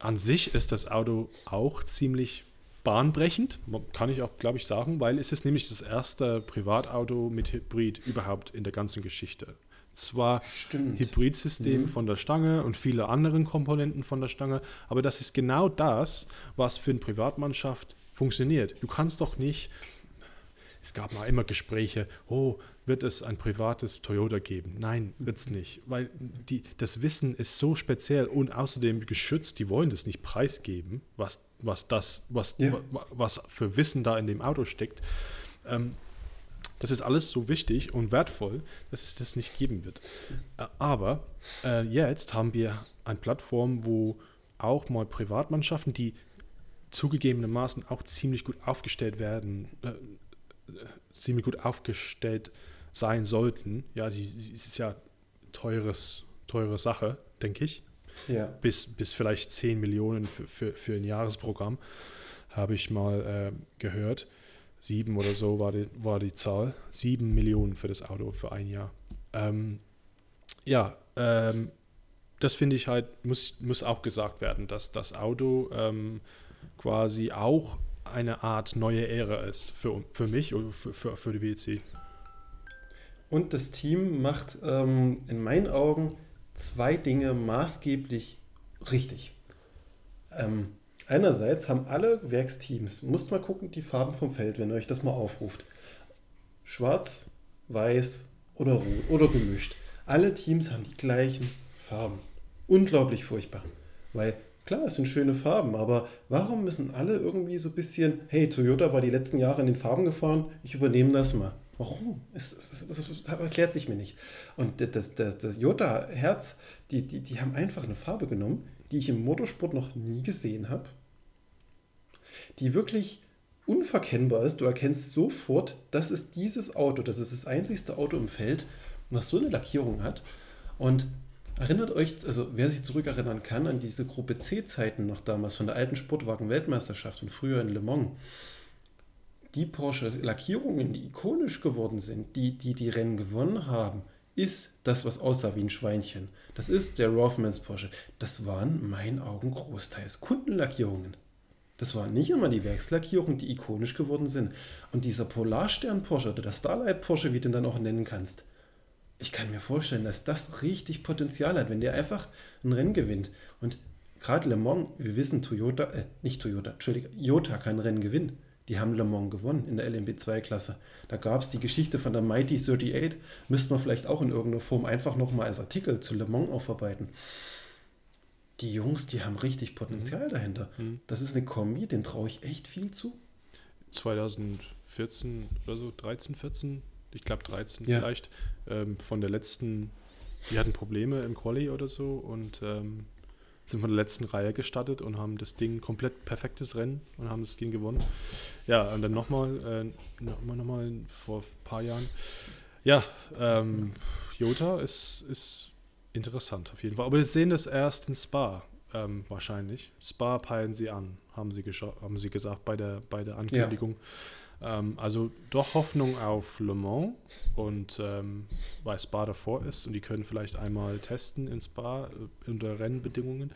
an sich ist das Auto auch ziemlich bahnbrechend, kann ich auch, glaube ich, sagen, weil es ist nämlich das erste Privatauto mit Hybrid überhaupt in der ganzen Geschichte. Zwar Stimmt. Hybridsystem mhm. von der Stange und viele andere Komponenten von der Stange, aber das ist genau das, was für eine Privatmannschaft funktioniert. Du kannst doch nicht es gab mal immer Gespräche, oh, wird es ein privates Toyota geben? Nein, wird es nicht, weil die, das Wissen ist so speziell und außerdem geschützt, die wollen das nicht preisgeben, was, was, das, was, ja. was für Wissen da in dem Auto steckt. Ähm, das ist alles so wichtig und wertvoll, dass es das nicht geben wird. Äh, aber äh, jetzt haben wir eine Plattform, wo auch mal Privatmannschaften, die zugegebenermaßen auch ziemlich gut aufgestellt werden, äh, ziemlich gut aufgestellt sein sollten. Ja, es ist ja teures, teure Sache, denke ich. Ja. Bis, bis vielleicht 10 Millionen für, für, für ein Jahresprogramm, habe ich mal äh, gehört. Sieben oder so war die, war die Zahl. Sieben Millionen für das Auto für ein Jahr. Ähm, ja, ähm, das finde ich halt, muss, muss auch gesagt werden, dass das Auto ähm, quasi auch eine Art neue Ära ist für, für mich und für, für, für die WEC. Und das Team macht ähm, in meinen Augen zwei Dinge maßgeblich richtig. Ähm, einerseits haben alle Werksteams, musst mal gucken, die Farben vom Feld, wenn ihr euch das mal aufruft. Schwarz, weiß oder rot oder gemischt. Alle Teams haben die gleichen Farben. Unglaublich furchtbar. Weil Klar, es sind schöne Farben, aber warum müssen alle irgendwie so ein bisschen, hey, Toyota war die letzten Jahre in den Farben gefahren, ich übernehme das mal. Warum? Das, das, das, erklärt sich mir nicht. Und das, das, das Jota-Herz, die, die, die haben einfach eine Farbe genommen, die ich im Motorsport noch nie gesehen habe. Die wirklich unverkennbar ist. Du erkennst sofort, das ist dieses Auto, das ist das einzigste Auto im Feld, was so eine Lackierung hat. Und erinnert euch, also wer sich zurückerinnern kann an diese Gruppe C-Zeiten noch damals von der alten Sportwagen-Weltmeisterschaft und früher in Le Mans, die Porsche-Lackierungen, die ikonisch geworden sind, die, die die Rennen gewonnen haben, ist das, was aussah wie ein Schweinchen. Das ist der Rothmans Porsche. Das waren in meinen Augen großteils Kundenlackierungen. Das waren nicht immer die Werkslackierungen, die ikonisch geworden sind. Und dieser Polarstern Porsche oder der Starlight Porsche, wie du ihn dann auch nennen kannst, ich kann mir vorstellen, dass das richtig Potenzial hat, wenn der einfach ein Rennen gewinnt. Und gerade Le Mans, wir wissen, Toyota, äh, nicht Toyota, Entschuldigung, Toyota kann Rennen gewinnen. Die haben Le Mans gewonnen in der LMP2-Klasse. Da gab es die Geschichte von der Mighty 38. Müsste man vielleicht auch in irgendeiner Form einfach nochmal als Artikel zu Le Mans aufarbeiten. Die Jungs, die haben richtig Potenzial mhm. dahinter. Mhm. Das ist eine Kombi, den traue ich echt viel zu. 2014 oder so, 13, 14, ich glaube 13 ja. vielleicht, ähm, von der letzten, die hatten Probleme im Quali oder so und ähm, sind von der letzten Reihe gestartet und haben das Ding komplett perfektes Rennen und haben das Ding gewonnen. Ja, und dann nochmal, äh, nochmal, nochmal vor ein paar Jahren. Ja, ähm, Jota ist, ist interessant auf jeden Fall. Aber wir sehen das erst in Spa ähm, wahrscheinlich. Spa peilen sie an, haben sie, haben sie gesagt bei der, bei der Ankündigung. Ja. Ähm, also doch Hoffnung auf Le Mans und ähm, weil Spa davor ist und die können vielleicht einmal testen in Spa äh, unter Rennbedingungen.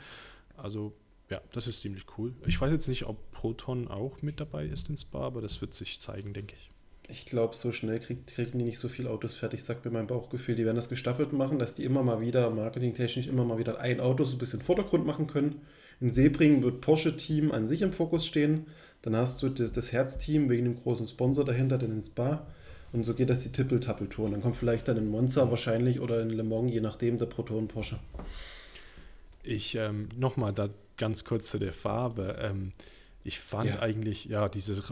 Also ja, das ist ziemlich cool. Ich weiß jetzt nicht, ob Proton auch mit dabei ist in Spa, aber das wird sich zeigen, denke ich. Ich glaube, so schnell krieg, kriegen die nicht so viele Autos fertig, sagt mir mein Bauchgefühl. Die werden das gestaffelt machen, dass die immer mal wieder, marketingtechnisch, immer mal wieder ein Auto so ein bisschen Vordergrund machen können. In Sebring wird Porsche-Team an sich im Fokus stehen. Dann hast du das, das Herzteam wegen dem großen Sponsor dahinter, den ins Bar. Und so geht das die Tippel-Tappel-Tour. Dann kommt vielleicht dann in Monza wahrscheinlich oder in Le Mans, je nachdem, der Proton Porsche. Ich ähm, nochmal da ganz kurz zu der Farbe. Ähm, ich fand ja. eigentlich, ja, diese,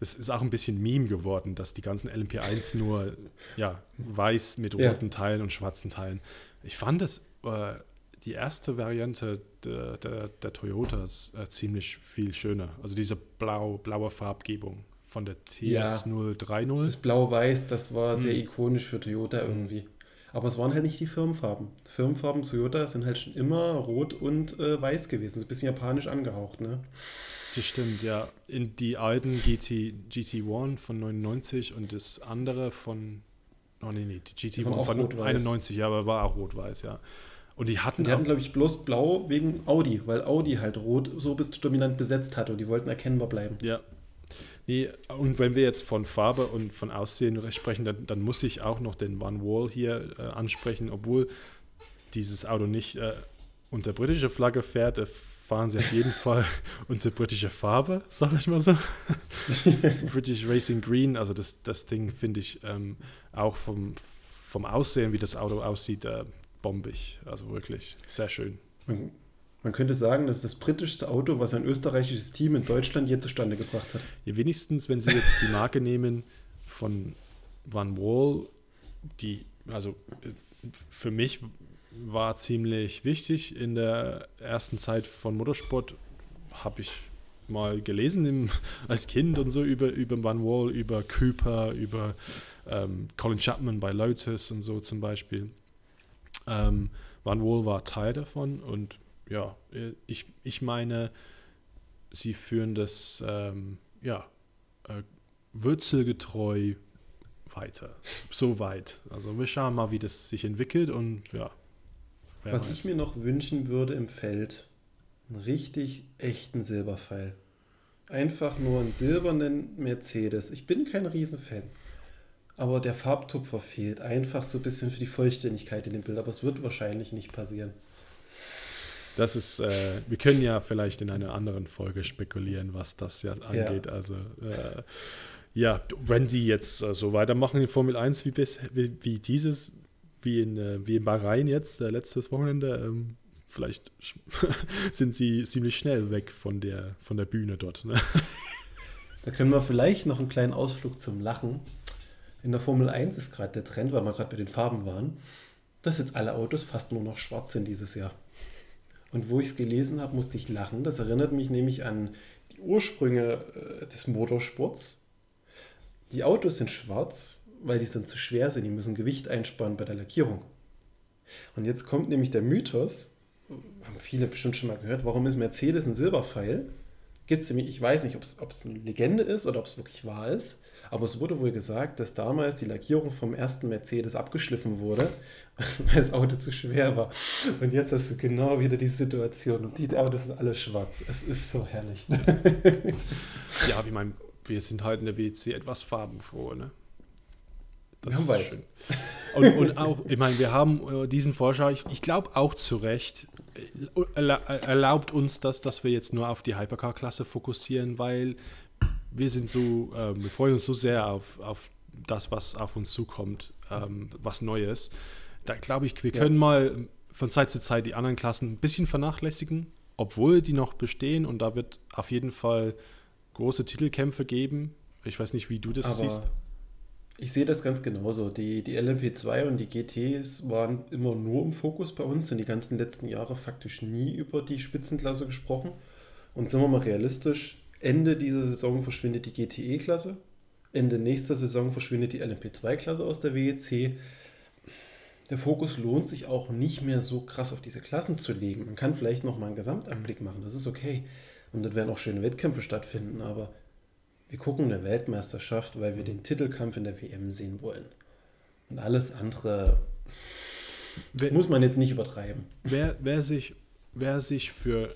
das ist auch ein bisschen Meme geworden, dass die ganzen LMP1 nur ja, weiß mit roten ja. Teilen und schwarzen Teilen. Ich fand es äh, die erste Variante der, der, der Toyotas äh, ziemlich viel schöner. Also diese blau, blaue Farbgebung von der TS ja, 030. Das Blau-Weiß, das war sehr hm. ikonisch für Toyota irgendwie. Aber es waren halt nicht die Firmenfarben. Firmenfarben Toyota sind halt schon immer rot und äh, weiß gewesen. So ein bisschen japanisch angehaucht, ne? Das stimmt, ja. In die alten GT, GT1 von 99 und das andere von. Oh nee, nee, die GT1 von 91, ja, aber war auch rot-weiß, ja. Und die hatten. Die hatten, glaube ich, bloß blau wegen Audi, weil Audi halt rot so bis dominant besetzt hatte und die wollten erkennbar bleiben. Ja. Nee, und wenn wir jetzt von Farbe und von Aussehen sprechen, dann, dann muss ich auch noch den Van Wall hier äh, ansprechen, obwohl dieses Auto nicht äh, unter britische Flagge fährt, äh, fahren sie auf jeden Fall unter britische Farbe, sag ich mal so. British Racing Green, also das, das Ding finde ich ähm, auch vom, vom Aussehen, wie das Auto aussieht, äh, bombig. Also wirklich sehr schön. Man, man, könnte sagen, das ist das britischste Auto, was ein österreichisches Team in Deutschland je zustande gebracht hat. Ja, wenigstens, wenn Sie jetzt die Marke nehmen von Van Wall, die, also für mich war ziemlich wichtig in der ersten Zeit von Motorsport, habe ich mal gelesen im, als Kind und so über, über Van Wall, über Cooper, über ähm, Colin Chapman bei Lotus und so zum Beispiel. Ähm, Van Wall war Teil davon und ja, ich, ich meine, sie führen das ähm, ja, äh, wurzelgetreu weiter. So weit. Also wir schauen mal, wie das sich entwickelt und ja. Was weiß. ich mir noch wünschen würde im Feld, einen richtig echten Silberpfeil. Einfach nur einen silbernen Mercedes. Ich bin kein Riesenfan aber der Farbtupfer fehlt. Einfach so ein bisschen für die Vollständigkeit in dem Bild, aber es wird wahrscheinlich nicht passieren. Das ist, äh, wir können ja vielleicht in einer anderen Folge spekulieren, was das ja angeht. Ja. Also, äh, ja, wenn sie jetzt äh, so weitermachen in Formel 1 wie, bis, wie, wie dieses, wie in, äh, wie in Bahrain jetzt, äh, letztes Wochenende, ähm, vielleicht sind sie ziemlich schnell weg von der, von der Bühne dort. Ne? Da können wir vielleicht noch einen kleinen Ausflug zum Lachen In der Formel 1 ist gerade der Trend, weil wir gerade bei den Farben waren, dass jetzt alle Autos fast nur noch schwarz sind dieses Jahr. Und wo ich es gelesen habe, musste ich lachen. Das erinnert mich nämlich an die Ursprünge äh, des Motorsports. Die Autos sind schwarz, weil die sonst zu schwer sind. Die müssen Gewicht einsparen bei der Lackierung. Und jetzt kommt nämlich der Mythos, haben viele bestimmt schon mal gehört, warum ist Mercedes ein Silberpfeil? Gibt es nämlich, ich weiß nicht, ob es eine Legende ist oder ob es wirklich wahr ist, aber es wurde wohl gesagt, dass damals die Lackierung vom ersten Mercedes abgeschliffen wurde, weil das Auto zu schwer war. Und jetzt hast du genau wieder die Situation und die Autos sind alle schwarz. Es ist so herrlich. ja, wie mein, wir sind halt in der WC etwas farbenfroh, ne? Das wir haben weiß. Und, und, auch, ich meine, wir haben äh, diesen Vorschau, ich, ich glaube auch zu Recht, äh, erlaubt uns das, dass wir jetzt nur auf die Hypercar-Klasse fokussieren, weil wir sind so, äh, wir freuen uns so sehr auf, auf das, was auf uns zukommt, ähm, was Neues. Da glaube ich, wir können ja. mal von Zeit zu Zeit die anderen Klassen ein bisschen vernachlässigen, obwohl die noch bestehen und da wird auf jeden Fall große Titelkämpfe geben. Ich weiß nicht, wie du das Aber siehst. Ich sehe das ganz genauso. Die, die LMP2 und die GTs waren immer nur im Fokus bei uns und die ganzen letzten Jahre faktisch nie über die Spitzenklasse gesprochen. Und sind wir mal realistisch, Ende dieser Saison verschwindet die GTE-Klasse. Ende nächster Saison verschwindet die LMP2-Klasse aus der WEC. Der Fokus lohnt sich auch nicht mehr so krass auf diese Klassen zu legen. Man kann vielleicht noch mal einen Gesamtanblick machen, das ist okay. Und dann werden auch schöne Wettkämpfe stattfinden, aber wir gucken eine Weltmeisterschaft, weil wir den Titelkampf in der WM sehen wollen. Und alles andere wer, muss man jetzt nicht übertreiben. Wer, wer, sich, wer sich für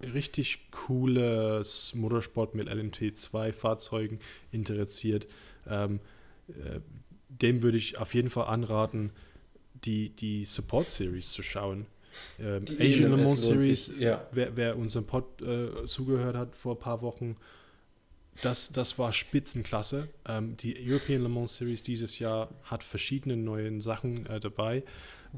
richtig cooles Motorsport mit LMT2-Fahrzeugen interessiert, ähm, äh, dem würde ich auf jeden Fall anraten, die, die Support Series zu schauen. Ähm, Asian Le Mans Series, ja. wer, wer unserem Pod äh, zugehört hat vor ein paar Wochen, das, das war Spitzenklasse. Ähm, die European Le Mans Series dieses Jahr hat verschiedene neue Sachen äh, dabei.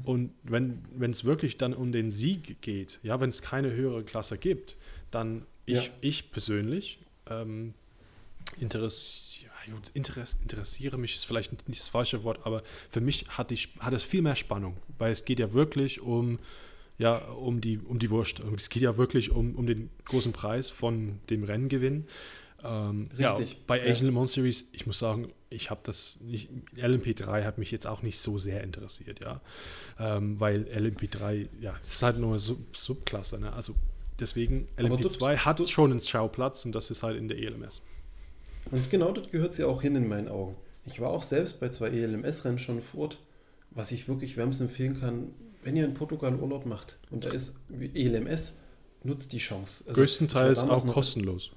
Und wenn es wirklich dann um den Sieg geht, ja, wenn es keine höhere Klasse gibt, dann ich, ja. ich persönlich ähm, interessiere, interess, interessiere mich, ist vielleicht nicht das falsche Wort, aber für mich hat, die, hat es viel mehr Spannung, weil es geht ja wirklich um, ja, um, die, um die Wurst. Es geht ja wirklich um, um den großen Preis von dem Renngewinn. Ähm, Richtig. Ja, bei Asian Le Mans Series, ich muss sagen, ich habe das nicht, LMP3 hat mich jetzt auch nicht so sehr interessiert, ja. Ähm, weil LMP3, ja, es ist halt nur eine Sub Subklasse, ne? Also deswegen, LMP2 hat dort, schon einen Schauplatz und das ist halt in der ELMS. Und genau dort gehört sie auch hin in meinen Augen. Ich war auch selbst bei zwei ELMS-Rennen schon fort, was ich wirklich wärmstens empfehlen kann, wenn ihr in Portugal Urlaub macht und da ist ELMS, nutzt die Chance. Also, Größtenteils auch kostenlos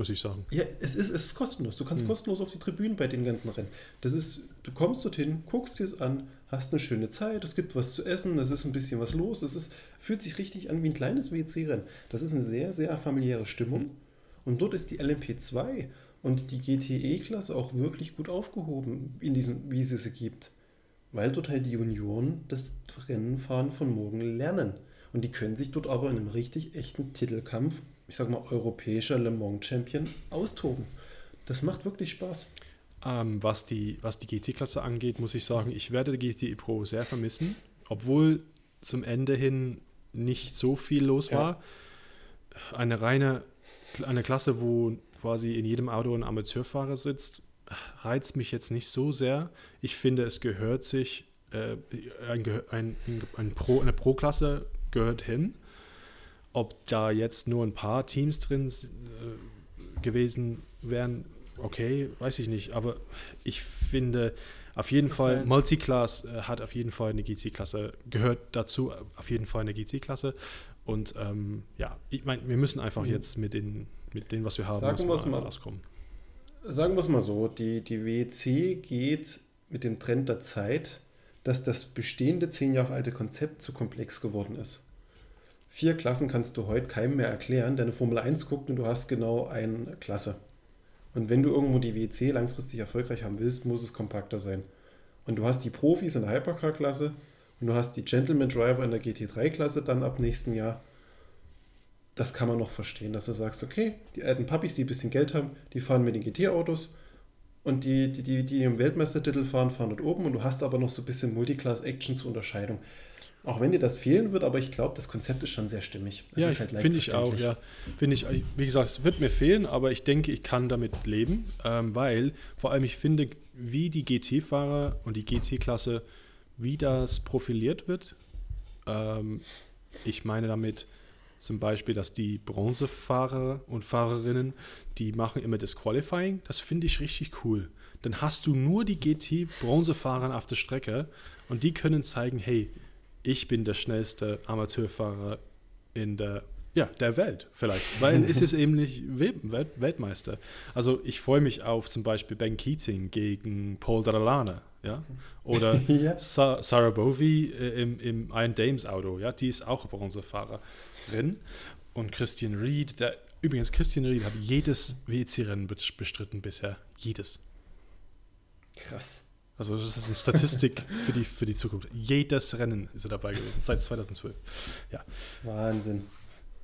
muss ich sagen. Ja, es ist, es ist kostenlos. Du kannst hm. kostenlos auf die Tribünen bei den ganzen Rennen. Das ist, du kommst dorthin, guckst dir es an, hast eine schöne Zeit, es gibt was zu essen, es ist ein bisschen was los, es ist, fühlt sich richtig an wie ein kleines WC-Rennen. Das ist eine sehr, sehr familiäre Stimmung. Hm. Und dort ist die LMP2 und die GTE-Klasse auch wirklich gut aufgehoben, in diesen, wie sie sie gibt. Weil dort halt die Junioren das Rennenfahren von morgen lernen. Und die können sich dort aber in einem richtig echten Titelkampf ich sag mal, europäischer Le Mans Champion austoben. Das macht wirklich Spaß. Ähm, was die, was die GT-Klasse angeht, muss ich sagen, ich werde die GT Pro sehr vermissen, obwohl zum Ende hin nicht so viel los war. Eine reine eine Klasse, wo quasi in jedem Auto ein Amateurfahrer sitzt, reizt mich jetzt nicht so sehr. Ich finde, es gehört sich, äh, ein, ein, ein Pro, eine Pro-Klasse gehört hin. Ob da jetzt nur ein paar Teams drin äh, gewesen wären, okay, weiß ich nicht. Aber ich finde auf jeden Fall, halt Multiclass äh, hat auf jeden Fall eine GC-Klasse, gehört dazu auf jeden Fall eine GC-Klasse. Und ähm, ja, ich meine, wir müssen einfach mhm. jetzt mit, den, mit dem, was wir haben, sagen wir mal, auskommen. Sagen wir es mal so, die, die WEC geht mit dem Trend der Zeit, dass das bestehende zehn Jahre alte Konzept zu komplex geworden ist. Vier Klassen kannst du heute keinem mehr erklären, der eine Formel 1 guckt und du hast genau eine Klasse. Und wenn du irgendwo die WC langfristig erfolgreich haben willst, muss es kompakter sein. Und du hast die Profis in der Hypercar-Klasse und du hast die Gentleman Driver in der GT3-Klasse dann ab nächsten Jahr. Das kann man noch verstehen, dass du sagst, okay, die alten Puppies, die ein bisschen Geld haben, die fahren mit den GT-Autos und die, die, die, die im Weltmeistertitel fahren, fahren dort oben und du hast aber noch so ein bisschen Multiclass-Action zur Unterscheidung. Auch wenn dir das fehlen wird, aber ich glaube, das Konzept ist schon sehr stimmig. Es ja, halt finde ich auch, ja. Finde ich, wie gesagt, es wird mir fehlen, aber ich denke, ich kann damit leben, ähm, weil vor allem ich finde, wie die GT-Fahrer und die GT-Klasse, wie das profiliert wird. Ähm, ich meine damit zum Beispiel, dass die Bronzefahrer und Fahrerinnen, die machen immer das Qualifying. Das finde ich richtig cool. Dann hast du nur die GT-Bronzefahrer auf der Strecke und die können zeigen, hey, ich bin der schnellste Amateurfahrer in der, ja, der Welt vielleicht, weil es ist eben nicht Welt Weltmeister. Also ich freue mich auf zum Beispiel Ben Keating gegen Paul Darlana, ja, oder ja. Sa Sarah Bovey äh, im, im Iron Dames Auto, ja, die ist auch Bronzefahrerin und Christian Reed, der, übrigens Christian Reed hat jedes WEC-Rennen bestritten bisher, jedes. Krass. Also das ist eine Statistik für die, für die Zukunft. Jedes Rennen ist er dabei gewesen, seit 2012. Ja. Wahnsinn.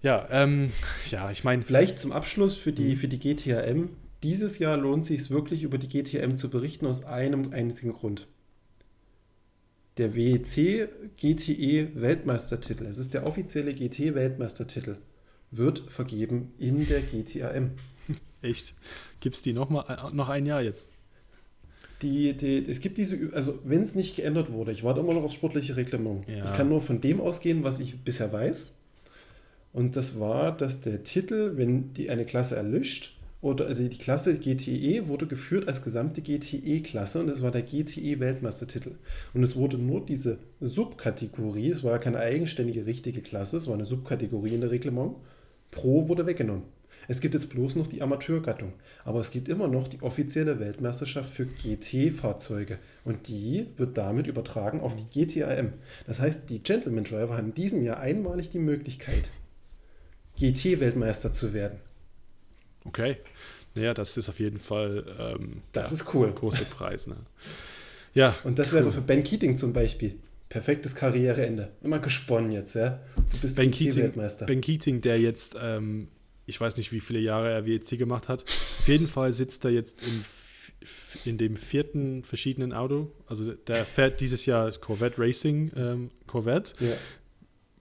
Ja, ähm, ja, ich meine. Vielleicht zum Abschluss für die, für die GTAM. Dieses Jahr lohnt es sich wirklich über die GTM zu berichten aus einem einzigen Grund. Der WEC GTE Weltmeistertitel, es ist der offizielle GT Weltmeistertitel, wird vergeben in der GTAM. Echt? Gibt es die noch, mal, äh, noch ein Jahr jetzt? Die, die, es gibt diese, also wenn es nicht geändert wurde, ich warte immer noch aufs sportliche Reglement. Ja. Ich kann nur von dem ausgehen, was ich bisher weiß. Und das war, dass der Titel, wenn die eine Klasse erlischt, oder also die Klasse GTE wurde geführt als gesamte GTE-Klasse und es war der GTE-Weltmeistertitel. Und es wurde nur diese Subkategorie, es war keine eigenständige richtige Klasse, es war eine Subkategorie in der Reglement, Pro wurde weggenommen. Es gibt jetzt bloß noch die Amateurgattung, aber es gibt immer noch die offizielle Weltmeisterschaft für GT-Fahrzeuge und die wird damit übertragen auf die GTAM. Das heißt, die Gentleman Driver haben in diesem Jahr einmalig die Möglichkeit, GT-Weltmeister zu werden. Okay. Naja, das ist auf jeden Fall ähm, das ja, ist cool. große Preis. Ne? Ja. Und das cool. wäre für Ben Keating zum Beispiel perfektes Karriereende. Immer gesponnen jetzt, ja. Du bist Ben Keating, Ben Keating, der jetzt ähm, ich weiß nicht, wie viele Jahre er WEC gemacht hat. Auf jeden Fall sitzt er jetzt im, in dem vierten verschiedenen Auto. Also der fährt dieses Jahr Corvette Racing ähm, Corvette. Ja.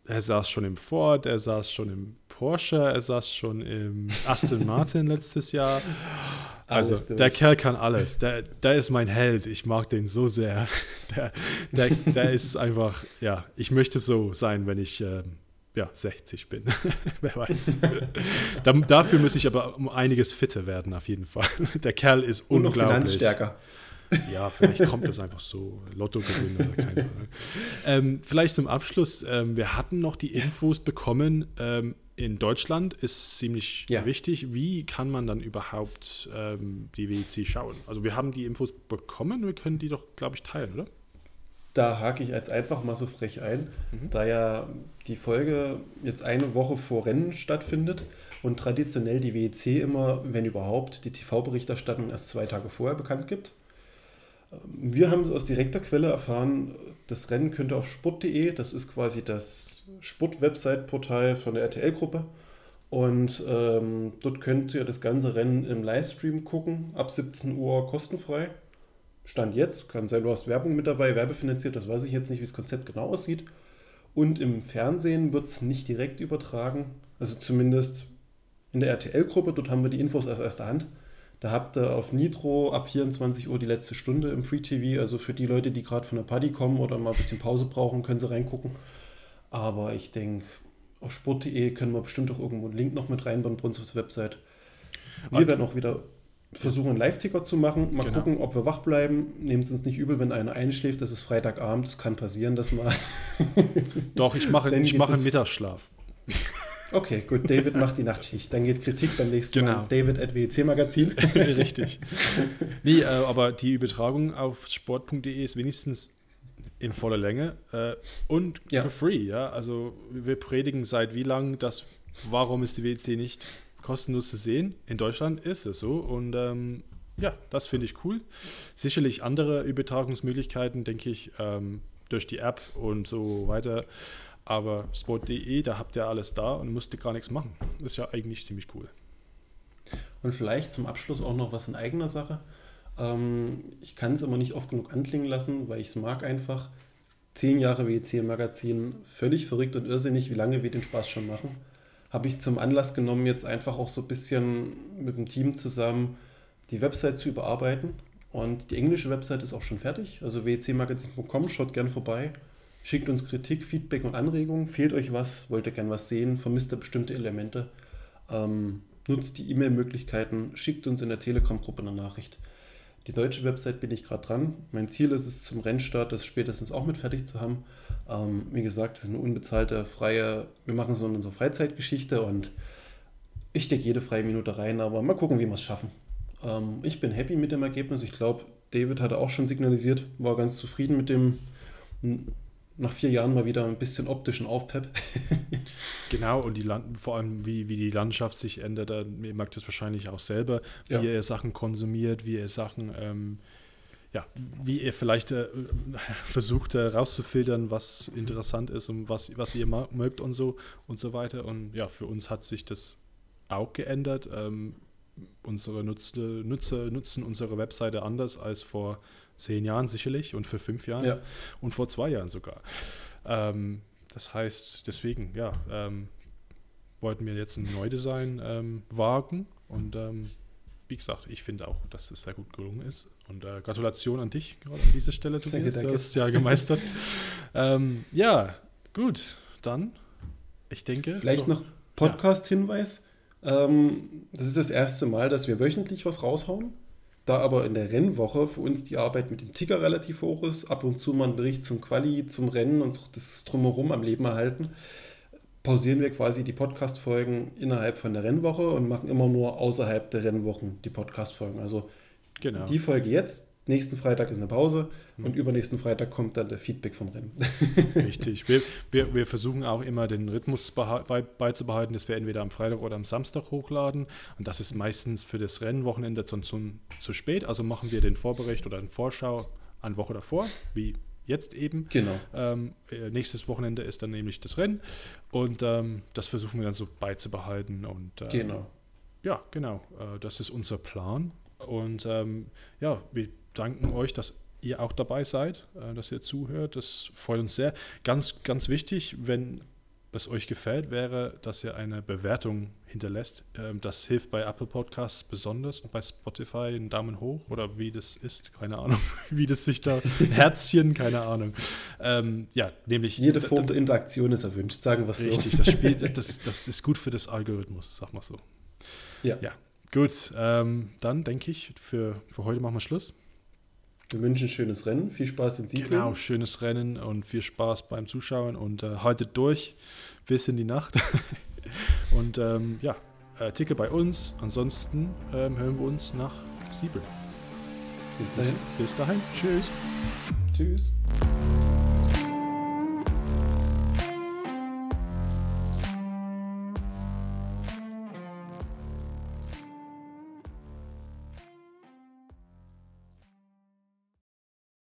Er saß schon im Ford, er saß schon im Porsche, er saß schon im Aston Martin letztes Jahr. Also der Kerl kann alles. Der, der ist mein Held. Ich mag den so sehr. Der, der, der ist einfach, ja, ich möchte so sein, wenn ich ähm, ja, 60 bin. Wer weiß. dafür muss ich aber um einiges fitter werden, auf jeden Fall. Der Kerl ist Und unglaublich. Noch Finanzstärker. Ja, vielleicht kommt das einfach so. Lotto gewinnen oder keine Ahnung. Ähm, vielleicht zum Abschluss. Ähm, wir hatten noch die Infos bekommen. Ähm, in Deutschland ist ziemlich ja. wichtig. Wie kann man dann überhaupt ähm, die WEC schauen? Also, wir haben die Infos bekommen. Wir können die doch, glaube ich, teilen, oder? Da hake ich jetzt einfach mal so frech ein, mhm. da ja die Folge jetzt eine Woche vor Rennen stattfindet und traditionell die WEC immer, wenn überhaupt, die TV-Berichterstattung erst zwei Tage vorher bekannt gibt. Wir haben aus direkter Quelle erfahren, das Rennen könnte auf sport.de, das ist quasi das Sport-Website-Portal von der RTL-Gruppe. Und ähm, dort könnt ihr das ganze Rennen im Livestream gucken, ab 17 Uhr kostenfrei. Stand jetzt, kann sein, du hast Werbung mit dabei, werbefinanziert, das weiß ich jetzt nicht, wie das Konzept genau aussieht. Und im Fernsehen wird es nicht direkt übertragen, also zumindest in der RTL-Gruppe, dort haben wir die Infos aus erster Hand. Da habt ihr auf Nitro ab 24 Uhr die letzte Stunde im Free TV, also für die Leute, die gerade von der Party kommen oder mal ein bisschen Pause brauchen, können sie reingucken. Aber ich denke, auf sport.de können wir bestimmt auch irgendwo einen Link noch mit reinbauen, Brunswick's Website. Wir werden auch wieder versuchen, einen Live-Ticker zu machen. Mal genau. gucken, ob wir wach bleiben. Nehmt es uns nicht übel, wenn einer einschläft. Das ist Freitagabend. Es kann passieren, dass mal. Doch, ich mache, ich mache einen Mittagsschlaf. Okay, gut. David macht die Nachtschicht. Dann geht Kritik beim nächsten genau. Mal. David at WEC Magazin. Richtig. Nee, äh, aber die Übertragung auf sport.de ist wenigstens in voller Länge äh, und ja. for free. Ja? Also wir predigen seit wie lang, dass warum ist die WEC nicht kostenlos zu sehen. In Deutschland ist es so und ähm, ja, das finde ich cool. Sicherlich andere Übertragungsmöglichkeiten, denke ich, ähm, durch die App und so weiter. Aber sport.de, da habt ihr alles da und müsst ihr gar nichts machen. Ist ja eigentlich ziemlich cool. Und vielleicht zum Abschluss auch noch was in eigener Sache. Ähm, ich kann es immer nicht oft genug anklingen lassen, weil ich es mag einfach. Zehn Jahre WEC-Magazin, völlig verrückt und irrsinnig, wie lange wir den Spaß schon machen. Habe ich zum Anlass genommen, jetzt einfach auch so ein bisschen mit dem Team zusammen die Website zu überarbeiten. Und die englische Website ist auch schon fertig, also wecmagazin.com, schaut gern vorbei. Schickt uns Kritik, Feedback und Anregungen. Fehlt euch was? Wollt ihr gern was sehen? Vermisst ihr bestimmte Elemente? Ähm, nutzt die E-Mail-Möglichkeiten. Schickt uns in der Telegram-Gruppe eine Nachricht. Die deutsche Website bin ich gerade dran. Mein Ziel ist es, zum Rennstart das spätestens auch mit fertig zu haben. Ähm, wie gesagt, das ist eine unbezahlte, freie, wir machen so unsere Freizeitgeschichte und ich stecke jede freie Minute rein, aber mal gucken, wie wir es schaffen. Ähm, ich bin happy mit dem Ergebnis. Ich glaube, David hatte auch schon signalisiert, war ganz zufrieden mit dem nach vier Jahren mal wieder ein bisschen optischen Aufpep. genau, und die Land vor allem, wie, wie die Landschaft sich ändert, ihr merkt das wahrscheinlich auch selber, wie ja. ihr Sachen konsumiert, wie ihr Sachen, ähm, ja, wie ihr vielleicht äh, versucht herauszufiltern, äh, was interessant ist und was, was ihr mögt und so und so weiter. Und ja, für uns hat sich das auch geändert. Ähm, unsere Nutzer, Nutzer nutzen unsere Webseite anders als vor zehn Jahren sicherlich und für fünf Jahren ja. und vor zwei Jahren sogar. Ähm, das heißt, deswegen, ja, ähm, wollten wir jetzt ein Neudesign ähm, wagen und ähm, wie gesagt, ich finde auch, dass es sehr gut gelungen ist. Und äh, Gratulation an dich gerade an dieser Stelle, Tobias. Danke, danke. Du hast es ja gemeistert. ähm, ja, gut, dann, ich denke. Vielleicht noch Podcast-Hinweis. Ähm, das ist das erste Mal, dass wir wöchentlich was raushauen. Da aber in der Rennwoche für uns die Arbeit mit dem Ticker relativ hoch ist, ab und zu mal ein Bericht zum Quali, zum Rennen und das Drumherum am Leben erhalten, pausieren wir quasi die Podcast-Folgen innerhalb von der Rennwoche und machen immer nur außerhalb der Rennwochen die Podcast-Folgen. Also genau. die Folge jetzt, nächsten Freitag ist eine Pause hm. und übernächsten Freitag kommt dann der Feedback vom Rennen. Richtig. Wir, wir, wir versuchen auch immer den Rhythmus bei, beizubehalten, dass wir entweder am Freitag oder am Samstag hochladen. Und das ist meistens für das Rennwochenende zu, zu, zu spät. Also machen wir den Vorbericht oder den Vorschau eine Woche davor, wie jetzt eben. Genau. Ähm, äh, nächstes Wochenende ist dann nämlich das Rennen und ähm, das versuchen wir dann so beizubehalten. Und, ähm, genau. Ja, genau. Äh, das ist unser Plan. Und ähm, ja, wir danken euch, dass ihr auch dabei seid, äh, dass ihr zuhört. Das freut uns sehr. Ganz, ganz wichtig, wenn es euch gefällt, wäre, dass ihr eine Bewertung hinterlässt. Ähm, das hilft bei Apple Podcasts besonders und bei Spotify einen Daumen hoch oder wie das ist, keine Ahnung, wie das sich da, Herzchen, keine Ahnung. Ähm, ja, nämlich. Jede Form der Interaktion ist erwünscht, sagen wir es so. Richtig, das Spiel, das, das ist gut für das Algorithmus, sag mal so. Ja. Ja, gut. Ähm, dann denke ich, für, für heute machen wir Schluss. Wir wünschen schönes Rennen, viel Spaß in Siegen. Genau, schönes Rennen und viel Spaß beim Zuschauen und äh, haltet durch bis in die Nacht. und ähm, ja, äh, Ticke bei uns. Ansonsten ähm, hören wir uns nach Siebel. Bis dahin. Bis, bis dahin. Tschüss. Tschüss.